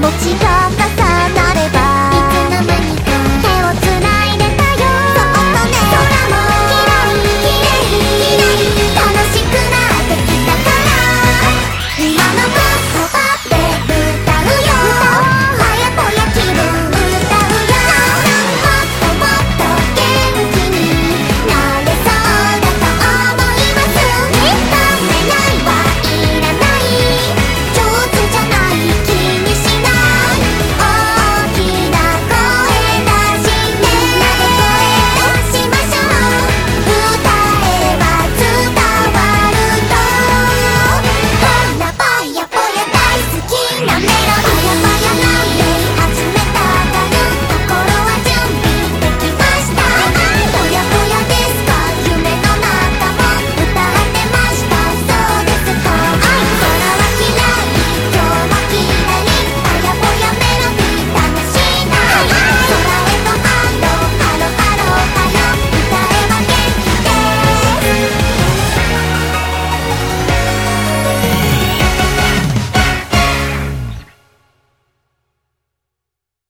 持ちさあ